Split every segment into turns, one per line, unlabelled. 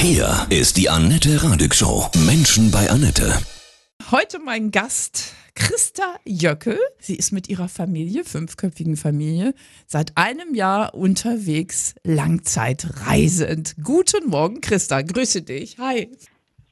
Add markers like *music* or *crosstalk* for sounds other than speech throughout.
Hier ist die Annette Radig Show. Menschen bei Annette.
Heute mein Gast Christa Jöckel. Sie ist mit ihrer Familie, fünfköpfigen Familie, seit einem Jahr unterwegs, langzeitreisend. Guten Morgen, Christa. Grüße dich. Hi.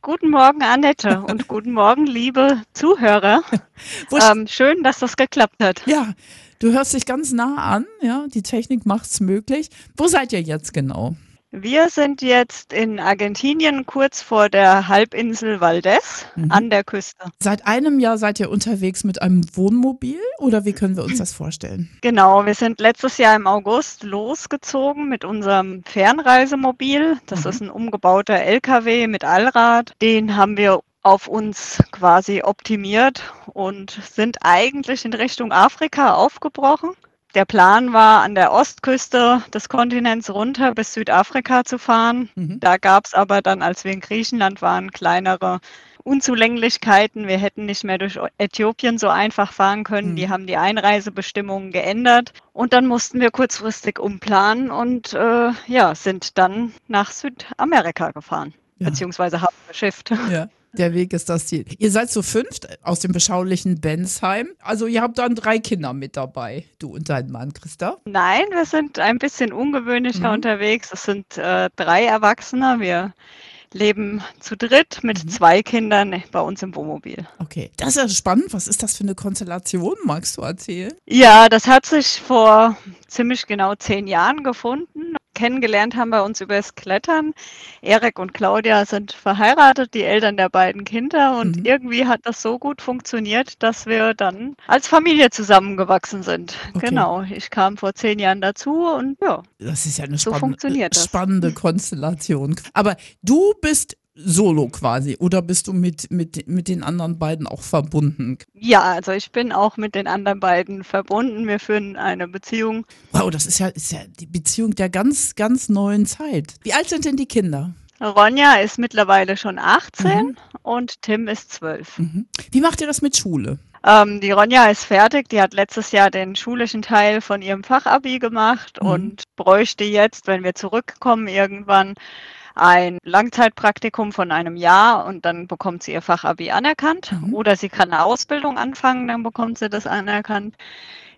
Guten Morgen, Annette, *laughs* und guten Morgen, liebe Zuhörer. *laughs* ähm, schön, dass das geklappt hat.
Ja, du hörst dich ganz nah an. Ja, die Technik macht es möglich. Wo seid ihr jetzt genau?
Wir sind jetzt in Argentinien kurz vor der Halbinsel Valdez mhm. an der Küste.
Seit einem Jahr seid ihr unterwegs mit einem Wohnmobil oder wie können wir uns das vorstellen?
Genau, wir sind letztes Jahr im August losgezogen mit unserem Fernreisemobil. Das mhm. ist ein umgebauter LKW mit Allrad. Den haben wir auf uns quasi optimiert und sind eigentlich in Richtung Afrika aufgebrochen. Der Plan war, an der Ostküste des Kontinents runter bis Südafrika zu fahren. Mhm. Da gab es aber dann, als wir in Griechenland waren, kleinere Unzulänglichkeiten. Wir hätten nicht mehr durch Äthiopien so einfach fahren können. Mhm. Die haben die Einreisebestimmungen geändert. Und dann mussten wir kurzfristig umplanen und äh, ja, sind dann nach Südamerika gefahren. Ja. Beziehungsweise haben geschifft.
Ja. Der Weg ist das Ziel. Ihr seid zu fünft aus dem beschaulichen Bensheim. Also ihr habt dann drei Kinder mit dabei, du und dein Mann, Christa.
Nein, wir sind ein bisschen ungewöhnlicher mhm. unterwegs. Es sind äh, drei Erwachsene. Wir leben zu dritt mit mhm. zwei Kindern bei uns im Wohnmobil.
Okay, das ist ja spannend. Was ist das für eine Konstellation? Magst du erzählen?
Ja, das hat sich vor ziemlich genau zehn Jahren gefunden kennengelernt haben wir uns übers Klettern. Erik und Claudia sind verheiratet, die Eltern der beiden Kinder. Und mhm. irgendwie hat das so gut funktioniert, dass wir dann als Familie zusammengewachsen sind. Okay. Genau. Ich kam vor zehn Jahren dazu und ja.
Das ist ja eine so spannende, spannende Konstellation. Aber du bist solo quasi oder bist du mit, mit, mit den anderen beiden auch verbunden?
Ja, also ich bin auch mit den anderen beiden verbunden. Wir führen eine Beziehung.
Wow, das ist ja, ist ja die Beziehung der ganz, ganz neuen Zeit. Wie alt sind denn die Kinder?
Ronja ist mittlerweile schon 18 mhm. und Tim ist 12.
Mhm. Wie macht ihr das mit Schule?
Ähm, die Ronja ist fertig. Die hat letztes Jahr den schulischen Teil von ihrem Fachabi gemacht mhm. und bräuchte jetzt, wenn wir zurückkommen, irgendwann ein Langzeitpraktikum von einem Jahr und dann bekommt sie ihr Fachabi anerkannt. Mhm. Oder sie kann eine Ausbildung anfangen, dann bekommt sie das anerkannt.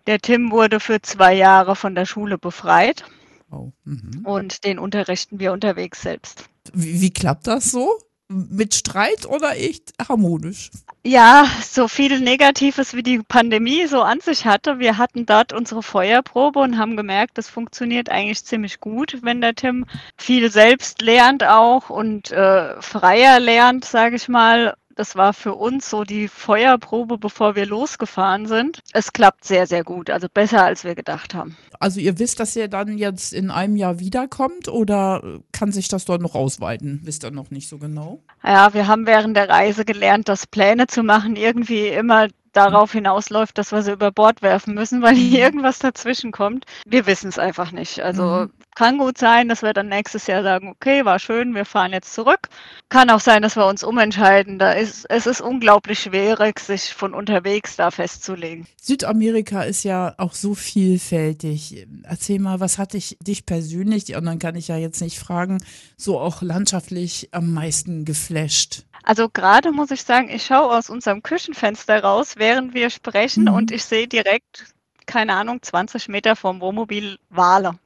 Der Tim wurde für zwei Jahre von der Schule befreit. Oh. Mhm. Und den unterrichten wir unterwegs selbst.
Wie, wie klappt das so? Mit Streit oder echt harmonisch?
Ja, so viel Negatives wie die Pandemie so an sich hatte. Wir hatten dort unsere Feuerprobe und haben gemerkt, das funktioniert eigentlich ziemlich gut, wenn der Tim viel selbst lernt auch und äh, freier lernt, sage ich mal. Das war für uns so die Feuerprobe, bevor wir losgefahren sind. Es klappt sehr, sehr gut, also besser als wir gedacht haben.
Also ihr wisst, dass ihr dann jetzt in einem Jahr wiederkommt oder kann sich das dort noch ausweiten? Wisst ihr noch nicht so genau?
Ja, wir haben während der Reise gelernt, dass Pläne zu machen irgendwie immer darauf hinausläuft, dass wir sie über Bord werfen müssen, weil hier mhm. irgendwas dazwischen kommt. Wir wissen es einfach nicht. Also mhm. kann gut sein, dass wir dann nächstes Jahr sagen, okay, war schön, wir fahren jetzt zurück. Kann auch sein, dass wir uns umentscheiden. Da ist, es ist unglaublich schwierig, sich von unterwegs da festzulegen.
Südamerika ist ja auch so vielfältig. Erzähl mal, was hat dich, dich persönlich, die anderen kann ich ja jetzt nicht fragen, so auch landschaftlich am meisten geflasht?
Also gerade muss ich sagen, ich schaue aus unserem Küchenfenster raus, während wir sprechen mhm. und ich sehe direkt, keine Ahnung, 20 Meter vom Wohnmobil Wale.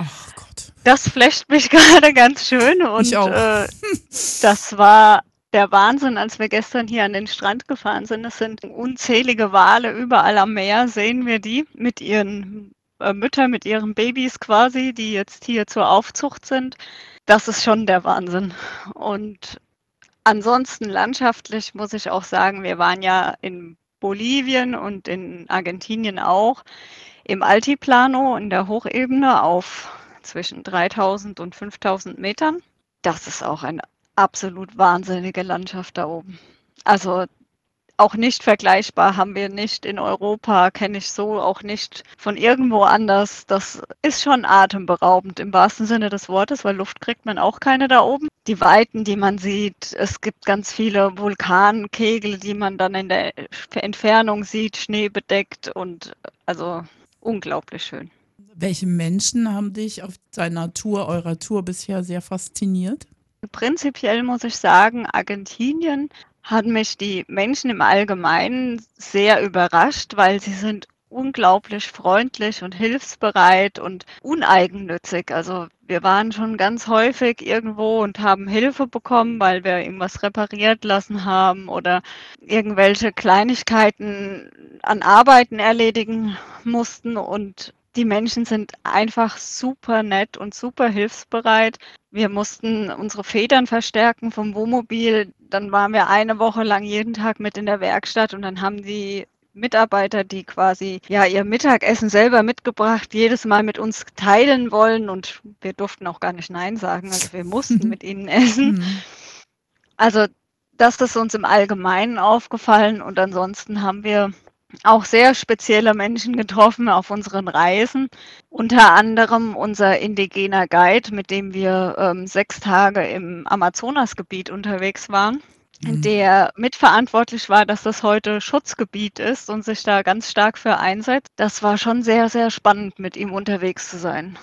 Ach Gott. Das flasht mich *laughs* gerade ganz schön und äh, *laughs* das war der Wahnsinn, als wir gestern hier an den Strand gefahren sind. Es sind unzählige Wale überall am Meer, sehen wir die mit ihren äh, Müttern, mit ihren Babys quasi, die jetzt hier zur Aufzucht sind. Das ist schon der Wahnsinn. Und Ansonsten landschaftlich muss ich auch sagen, wir waren ja in Bolivien und in Argentinien auch im Altiplano in der Hochebene auf zwischen 3000 und 5000 Metern. Das ist auch eine absolut wahnsinnige Landschaft da oben. Also auch nicht vergleichbar, haben wir nicht in Europa, kenne ich so auch nicht von irgendwo anders. Das ist schon atemberaubend im wahrsten Sinne des Wortes, weil Luft kriegt man auch keine da oben. Die Weiten, die man sieht, es gibt ganz viele Vulkankegel, die man dann in der Entfernung sieht, Schnee bedeckt und also unglaublich schön.
Welche Menschen haben dich auf deiner Tour, eurer Tour bisher sehr fasziniert?
Prinzipiell muss ich sagen, Argentinien hat mich die Menschen im Allgemeinen sehr überrascht, weil sie sind unglaublich freundlich und hilfsbereit und uneigennützig. Also wir waren schon ganz häufig irgendwo und haben Hilfe bekommen, weil wir irgendwas repariert lassen haben oder irgendwelche Kleinigkeiten an Arbeiten erledigen mussten und die Menschen sind einfach super nett und super hilfsbereit. Wir mussten unsere Federn verstärken vom Wohnmobil. Dann waren wir eine Woche lang jeden Tag mit in der Werkstatt und dann haben die Mitarbeiter, die quasi ja ihr Mittagessen selber mitgebracht, jedes Mal mit uns teilen wollen und wir durften auch gar nicht Nein sagen, also wir mussten *laughs* mit ihnen essen. Mhm. Also das ist uns im Allgemeinen aufgefallen und ansonsten haben wir auch sehr spezielle Menschen getroffen auf unseren Reisen. Unter anderem unser indigener Guide, mit dem wir ähm, sechs Tage im Amazonasgebiet unterwegs waren. Mhm. der mitverantwortlich war, dass das heute Schutzgebiet ist und sich da ganz stark für einsetzt. Das war schon sehr, sehr spannend, mit ihm unterwegs zu sein.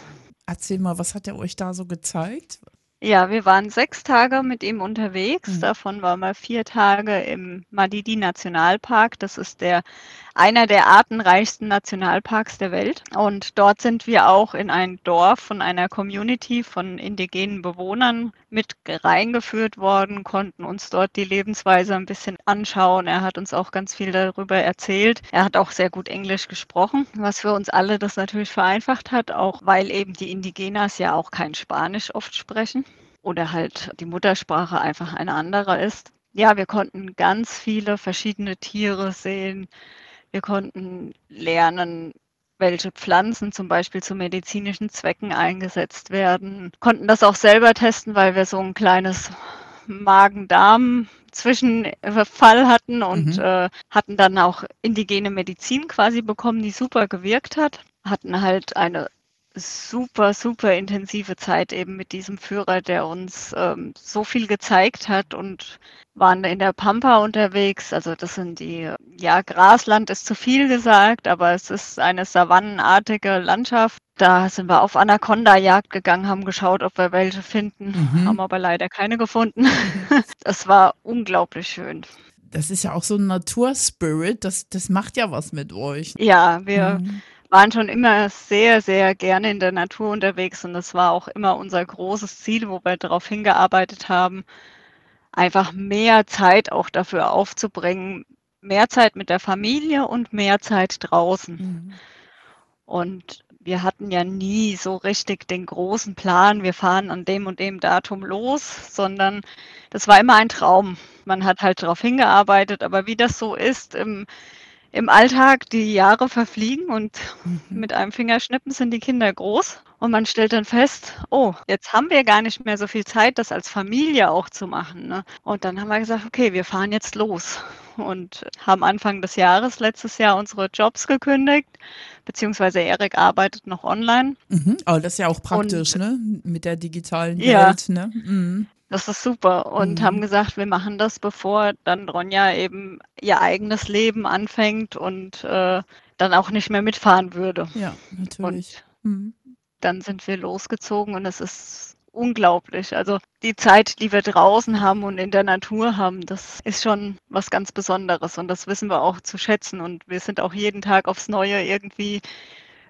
Erzähl mal, was hat er euch da so gezeigt?
Ja, wir waren sechs Tage mit ihm unterwegs. Mhm. Davon waren wir vier Tage im Madidi Nationalpark. Das ist der einer der artenreichsten Nationalparks der Welt. Und dort sind wir auch in ein Dorf von einer Community von indigenen Bewohnern mit reingeführt worden, konnten uns dort die Lebensweise ein bisschen anschauen. Er hat uns auch ganz viel darüber erzählt. Er hat auch sehr gut Englisch gesprochen, was für uns alle das natürlich vereinfacht hat, auch weil eben die Indigenas ja auch kein Spanisch oft sprechen oder halt die Muttersprache einfach eine andere ist. Ja, wir konnten ganz viele verschiedene Tiere sehen, wir konnten lernen, welche Pflanzen zum Beispiel zu medizinischen Zwecken eingesetzt werden. Konnten das auch selber testen, weil wir so ein kleines Magen-Darm-Zwischenfall hatten und mhm. äh, hatten dann auch indigene Medizin quasi bekommen, die super gewirkt hat. Hatten halt eine super, super intensive Zeit eben mit diesem Führer, der uns ähm, so viel gezeigt hat und waren in der Pampa unterwegs. Also das sind die, ja, Grasland ist zu viel gesagt, aber es ist eine savannenartige Landschaft. Da sind wir auf Anaconda-Jagd gegangen, haben geschaut, ob wir welche finden, mhm. haben aber leider keine gefunden. *laughs* das war unglaublich schön.
Das ist ja auch so ein Naturspirit, das, das macht ja was mit euch.
Ja, wir mhm waren schon immer sehr, sehr gerne in der Natur unterwegs und das war auch immer unser großes Ziel, wo wir darauf hingearbeitet haben, einfach mehr Zeit auch dafür aufzubringen, mehr Zeit mit der Familie und mehr Zeit draußen. Mhm. Und wir hatten ja nie so richtig den großen Plan, wir fahren an dem und dem Datum los, sondern das war immer ein Traum. Man hat halt darauf hingearbeitet, aber wie das so ist im im Alltag die Jahre verfliegen und mhm. mit einem Fingerschnippen sind die Kinder groß und man stellt dann fest, oh, jetzt haben wir gar nicht mehr so viel Zeit, das als Familie auch zu machen. Ne? Und dann haben wir gesagt, okay, wir fahren jetzt los und haben Anfang des Jahres, letztes Jahr, unsere Jobs gekündigt, beziehungsweise Erik arbeitet noch online.
Mhm. Oh, das ist ja auch praktisch, und, ne? Mit der digitalen Welt, ja. ne? Mhm.
Das ist super. Und mhm. haben gesagt, wir machen das, bevor dann Ronja eben ihr eigenes Leben anfängt und äh, dann auch nicht mehr mitfahren würde.
Ja, natürlich. Und mhm.
Dann sind wir losgezogen und es ist unglaublich. Also die Zeit, die wir draußen haben und in der Natur haben, das ist schon was ganz Besonderes und das wissen wir auch zu schätzen. Und wir sind auch jeden Tag aufs Neue irgendwie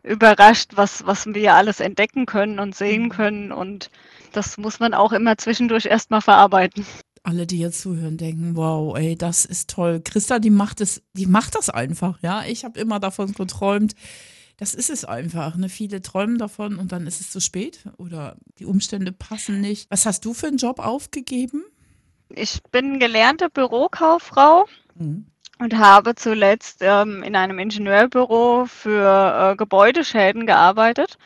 überrascht, was, was wir alles entdecken können und sehen mhm. können. Und das muss man auch immer zwischendurch erstmal verarbeiten.
Alle, die jetzt zuhören, denken, wow, ey, das ist toll. Christa, die macht es, die macht das einfach, ja. Ich habe immer davon geträumt. Das ist es einfach. Ne? Viele träumen davon und dann ist es zu spät oder die Umstände passen nicht. Was hast du für einen Job aufgegeben?
Ich bin gelernte Bürokauffrau. Mhm und habe zuletzt ähm, in einem Ingenieurbüro für äh, Gebäudeschäden gearbeitet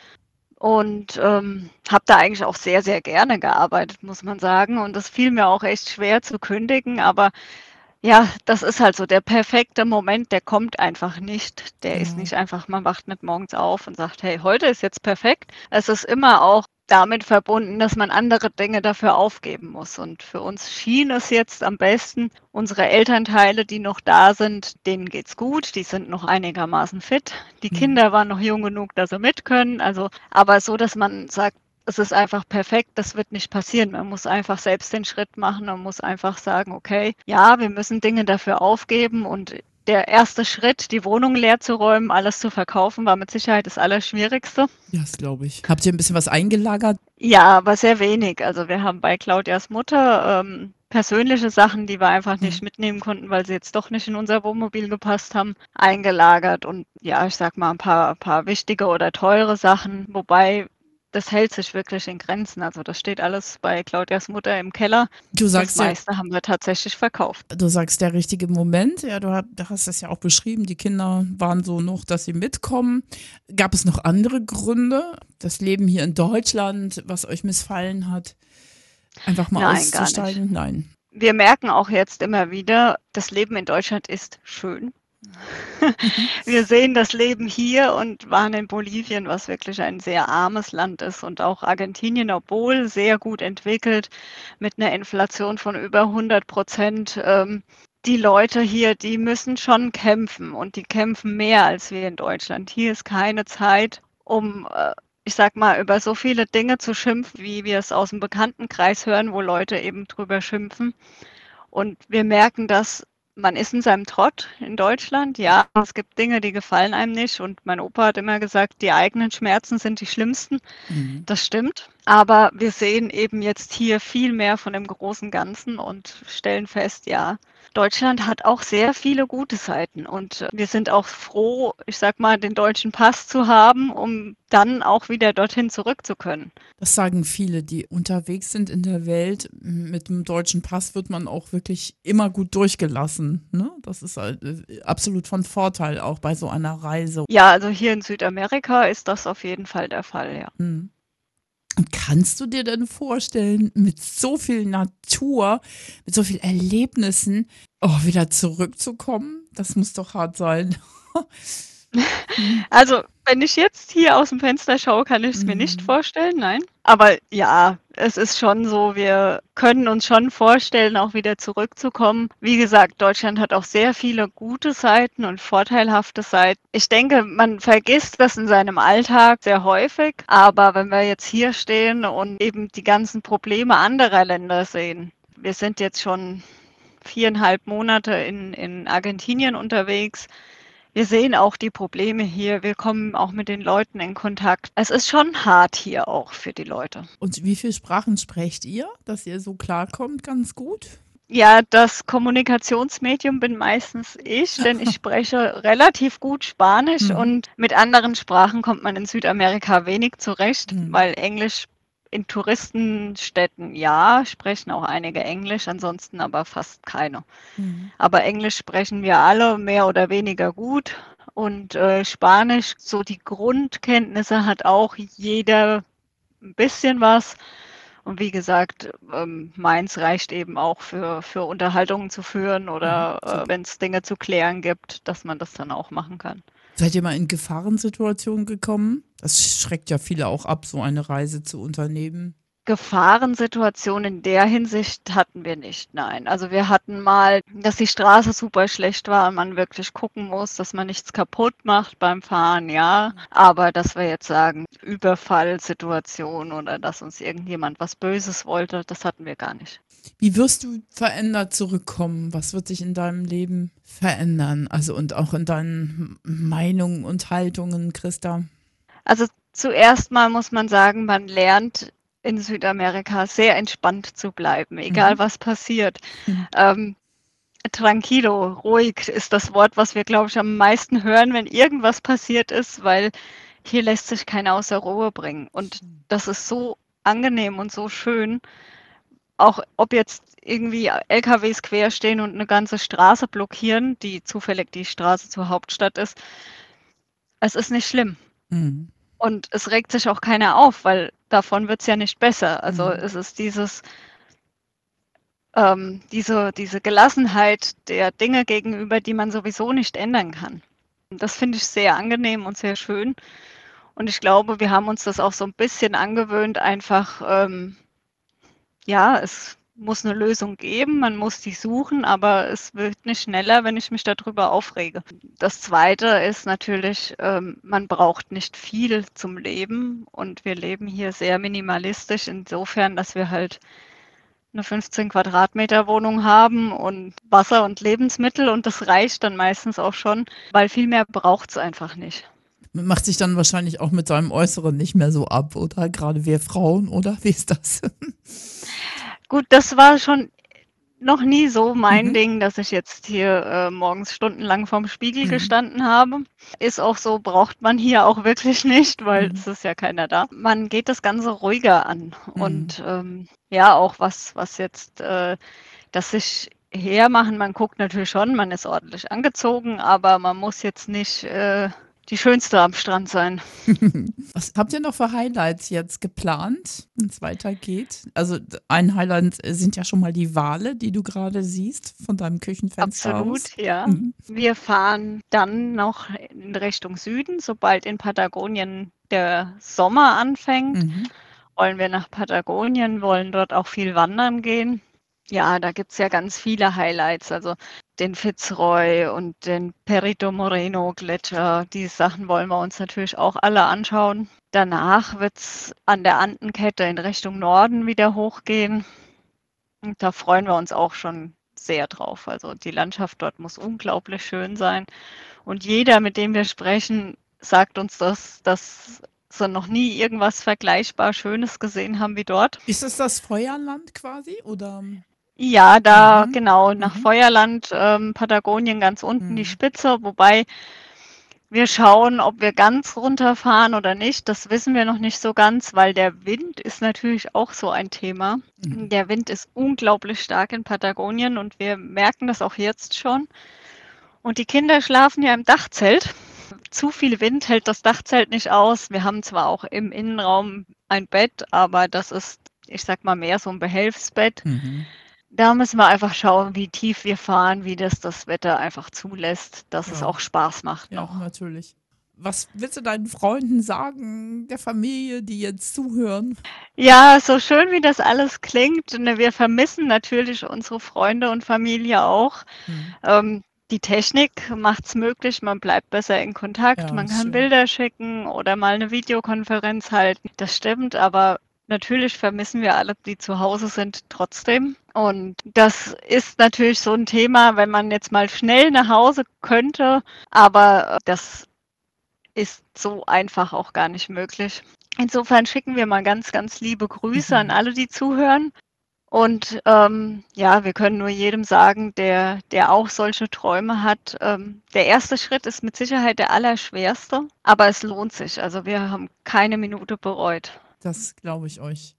und ähm, habe da eigentlich auch sehr, sehr gerne gearbeitet, muss man sagen. Und das fiel mir auch echt schwer zu kündigen, aber ja, das ist halt so der perfekte Moment, der kommt einfach nicht. Der ja. ist nicht einfach, man wacht nicht morgens auf und sagt, hey, heute ist jetzt perfekt. Es ist immer auch damit verbunden, dass man andere Dinge dafür aufgeben muss. Und für uns schien es jetzt am besten, unsere Elternteile, die noch da sind, denen geht's gut, die sind noch einigermaßen fit. Die. Kinder waren noch jung genug, dass sie mit können. Also, aber so, dass man sagt, es ist einfach perfekt, das wird nicht passieren. Man muss einfach selbst den Schritt machen und muss einfach sagen, okay, ja, wir müssen Dinge dafür aufgeben und der erste Schritt, die Wohnung leer zu räumen, alles zu verkaufen, war mit Sicherheit das Allerschwierigste.
Ja, das glaube ich. Habt ihr ein bisschen was eingelagert?
Ja, aber sehr wenig. Also wir haben bei Claudias Mutter ähm, persönliche Sachen, die wir einfach nicht mhm. mitnehmen konnten, weil sie jetzt doch nicht in unser Wohnmobil gepasst haben, eingelagert und ja, ich sag mal ein paar, paar wichtige oder teure Sachen, wobei das hält sich wirklich in Grenzen. Also das steht alles bei Claudias Mutter im Keller.
Du sagst
das meiste ja, haben wir tatsächlich verkauft.
Du sagst der richtige Moment. Ja, du hast das ja auch beschrieben. Die Kinder waren so noch, dass sie mitkommen. Gab es noch andere Gründe? Das Leben hier in Deutschland, was euch missfallen hat? Einfach mal Nein, auszusteigen? Nein.
Wir merken auch jetzt immer wieder, das Leben in Deutschland ist schön. *laughs* Wir sehen das Leben hier und waren in Bolivien, was wirklich ein sehr armes Land ist und auch Argentinien, obwohl sehr gut entwickelt, mit einer Inflation von über 100 Prozent. Ähm, die Leute hier, die müssen schon kämpfen und die kämpfen mehr als wir in Deutschland. Hier ist keine Zeit, um, äh, ich sag mal, über so viele Dinge zu schimpfen, wie wir es aus dem Bekanntenkreis hören, wo Leute eben drüber schimpfen. Und wir merken, dass man ist in seinem Trott in Deutschland. Ja, es gibt Dinge, die gefallen einem nicht. Und mein Opa hat immer gesagt, die eigenen Schmerzen sind die schlimmsten. Mhm. Das stimmt. Aber wir sehen eben jetzt hier viel mehr von dem großen Ganzen und stellen fest, ja, Deutschland hat auch sehr viele gute Seiten und äh, wir sind auch froh, ich sag mal, den deutschen Pass zu haben, um dann auch wieder dorthin zurück zu können.
Das sagen viele, die unterwegs sind in der Welt. Mit dem deutschen Pass wird man auch wirklich immer gut durchgelassen. Ne? Das ist halt äh, absolut von Vorteil auch bei so einer Reise.
Ja, also hier in Südamerika ist das auf jeden Fall der Fall, ja. Mhm.
Kannst du dir denn vorstellen, mit so viel Natur, mit so vielen Erlebnissen, oh, wieder zurückzukommen? Das muss doch hart sein. *laughs* *laughs*
Also, wenn ich jetzt hier aus dem Fenster schaue, kann ich es mir nicht mhm. vorstellen, nein. Aber ja, es ist schon so, wir können uns schon vorstellen, auch wieder zurückzukommen. Wie gesagt, Deutschland hat auch sehr viele gute Seiten und vorteilhafte Seiten. Ich denke, man vergisst das in seinem Alltag sehr häufig. Aber wenn wir jetzt hier stehen und eben die ganzen Probleme anderer Länder sehen, wir sind jetzt schon viereinhalb Monate in, in Argentinien unterwegs wir sehen auch die Probleme hier. Wir kommen auch mit den Leuten in Kontakt. Es ist schon hart hier auch für die Leute.
Und wie viele Sprachen sprecht ihr, dass ihr so klarkommt ganz gut?
Ja, das Kommunikationsmedium bin meistens ich, denn ich *laughs* spreche relativ gut Spanisch mhm. und mit anderen Sprachen kommt man in Südamerika wenig zurecht, mhm. weil Englisch in Touristenstädten ja, sprechen auch einige Englisch, ansonsten aber fast keine. Mhm. Aber Englisch sprechen wir alle mehr oder weniger gut. Und äh, Spanisch, so die Grundkenntnisse hat auch jeder ein bisschen was. Und wie gesagt, ähm, meins reicht eben auch für, für Unterhaltungen zu führen oder mhm, äh, wenn es Dinge zu klären gibt, dass man das dann auch machen kann.
Seid ihr mal in Gefahrensituationen gekommen? Das schreckt ja viele auch ab, so eine Reise zu unternehmen.
Gefahrensituationen in der Hinsicht hatten wir nicht, nein. Also wir hatten mal, dass die Straße super schlecht war und man wirklich gucken muss, dass man nichts kaputt macht beim Fahren, ja. Aber dass wir jetzt sagen, Überfallsituation oder dass uns irgendjemand was Böses wollte, das hatten wir gar nicht.
Wie wirst du verändert zurückkommen? Was wird sich in deinem Leben verändern? Also und auch in deinen Meinungen und Haltungen, Christa?
Also zuerst mal muss man sagen, man lernt in Südamerika sehr entspannt zu bleiben, egal mhm. was passiert. Mhm. Ähm, tranquilo, ruhig ist das Wort, was wir, glaube ich, am meisten hören, wenn irgendwas passiert ist, weil hier lässt sich keiner außer Ruhe bringen. Und mhm. das ist so angenehm und so schön. Auch ob jetzt irgendwie LKWs quer stehen und eine ganze Straße blockieren, die zufällig die Straße zur Hauptstadt ist. Es ist nicht schlimm. Mhm. Und es regt sich auch keiner auf, weil davon wird es ja nicht besser. Also mhm. es ist dieses, ähm, diese, diese Gelassenheit der Dinge gegenüber, die man sowieso nicht ändern kann. Und das finde ich sehr angenehm und sehr schön. Und ich glaube, wir haben uns das auch so ein bisschen angewöhnt, einfach, ähm, ja, es muss eine Lösung geben, man muss die suchen, aber es wird nicht schneller, wenn ich mich darüber aufrege. Das Zweite ist natürlich, ähm, man braucht nicht viel zum Leben und wir leben hier sehr minimalistisch insofern, dass wir halt eine 15 Quadratmeter Wohnung haben und Wasser und Lebensmittel und das reicht dann meistens auch schon, weil viel mehr braucht es einfach nicht.
Man macht sich dann wahrscheinlich auch mit seinem Äußeren nicht mehr so ab, oder? Gerade wir Frauen, oder? Wie ist das?
Gut, das war schon noch nie so mein mhm. Ding, dass ich jetzt hier äh, morgens stundenlang vorm Spiegel mhm. gestanden habe. Ist auch so, braucht man hier auch wirklich nicht, weil mhm. es ist ja keiner da. Man geht das Ganze ruhiger an. Mhm. Und ähm, ja, auch was, was jetzt, äh, dass sich hermachen, man guckt natürlich schon, man ist ordentlich angezogen, aber man muss jetzt nicht äh, die schönste am Strand sein. *laughs*
Was habt ihr noch für Highlights jetzt geplant, wenn es weitergeht? Also ein Highlight sind ja schon mal die Wale, die du gerade siehst von deinem Küchenfenster
Absolut, aus. ja. Mhm. Wir fahren dann noch in Richtung Süden, sobald in Patagonien der Sommer anfängt. Mhm. Wollen wir nach Patagonien, wollen dort auch viel wandern gehen. Ja, da gibt es ja ganz viele Highlights. Also den Fitzroy und den Perito Moreno Gletscher. Die Sachen wollen wir uns natürlich auch alle anschauen. Danach wird es an der Andenkette in Richtung Norden wieder hochgehen. Und da freuen wir uns auch schon sehr drauf. Also die Landschaft dort muss unglaublich schön sein. Und jeder, mit dem wir sprechen, sagt uns das, dass sie noch nie irgendwas vergleichbar Schönes gesehen haben wie dort.
Ist es das Feuerland quasi oder?
Ja, da mhm. genau, nach mhm. Feuerland, ähm, Patagonien ganz unten mhm. die Spitze, wobei wir schauen, ob wir ganz runterfahren oder nicht. Das wissen wir noch nicht so ganz, weil der Wind ist natürlich auch so ein Thema. Mhm. Der Wind ist unglaublich stark in Patagonien und wir merken das auch jetzt schon. Und die Kinder schlafen ja im Dachzelt. Zu viel Wind hält das Dachzelt nicht aus. Wir haben zwar auch im Innenraum ein Bett, aber das ist, ich sag mal, mehr so ein Behelfsbett. Mhm da müssen wir einfach schauen, wie tief wir fahren, wie das das Wetter einfach zulässt, dass ja. es auch Spaß macht
ja, noch. natürlich. Was willst du deinen Freunden sagen, der Familie, die jetzt zuhören?
Ja, so schön wie das alles klingt, ne, wir vermissen natürlich unsere Freunde und Familie auch. Mhm. Ähm, die Technik macht es möglich, man bleibt besser in Kontakt, ja, man kann schön. Bilder schicken oder mal eine Videokonferenz halten. Das stimmt, aber Natürlich vermissen wir alle, die zu Hause sind, trotzdem. Und das ist natürlich so ein Thema, wenn man jetzt mal schnell nach Hause könnte, aber das ist so einfach auch gar nicht möglich. Insofern schicken wir mal ganz, ganz liebe Grüße mhm. an alle, die zuhören. Und ähm, ja, wir können nur jedem sagen, der, der auch solche Träume hat. Ähm, der erste Schritt ist mit Sicherheit der allerschwerste, aber es lohnt sich. Also wir haben keine Minute bereut.
Das glaube ich euch.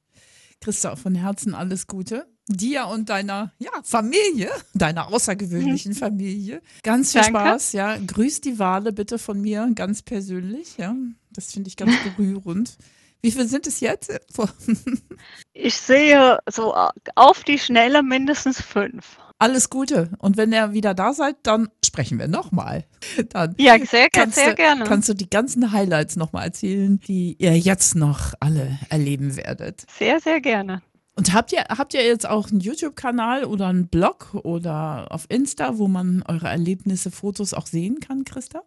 Christa, von Herzen alles Gute. Dir und deiner ja, Familie, deiner außergewöhnlichen Familie. Ganz viel Danke. Spaß, ja. Grüß die Wale bitte von mir ganz persönlich, ja. Das finde ich ganz *laughs* berührend. Wie viel sind es jetzt? *laughs*
ich sehe so auf die Schnelle mindestens fünf.
Alles Gute. Und wenn ihr wieder da seid, dann sprechen wir nochmal. *laughs*
ja, sehr, sehr
du,
gerne.
Kannst du die ganzen Highlights nochmal erzählen, die ihr jetzt noch alle erleben werdet?
Sehr, sehr gerne.
Und habt ihr, habt ihr jetzt auch einen YouTube-Kanal oder einen Blog oder auf Insta, wo man eure Erlebnisse, Fotos auch sehen kann, Christa?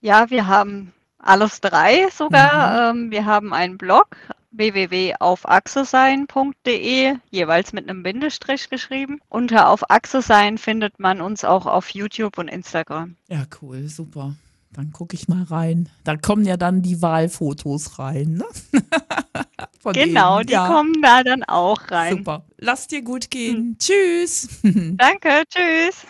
Ja, wir haben alles drei sogar. Mhm. Ähm, wir haben einen Blog, www.aufachsesein.de, jeweils mit einem Bindestrich geschrieben. Unter Auf Achse sein findet man uns auch auf YouTube und Instagram.
Ja, cool, super. Dann gucke ich mal rein. Da kommen ja dann die Wahlfotos rein. Ne? *laughs*
genau, denen. die ja. kommen da dann auch rein.
Super. Lass dir gut gehen. Hm. Tschüss. *laughs*
Danke, tschüss.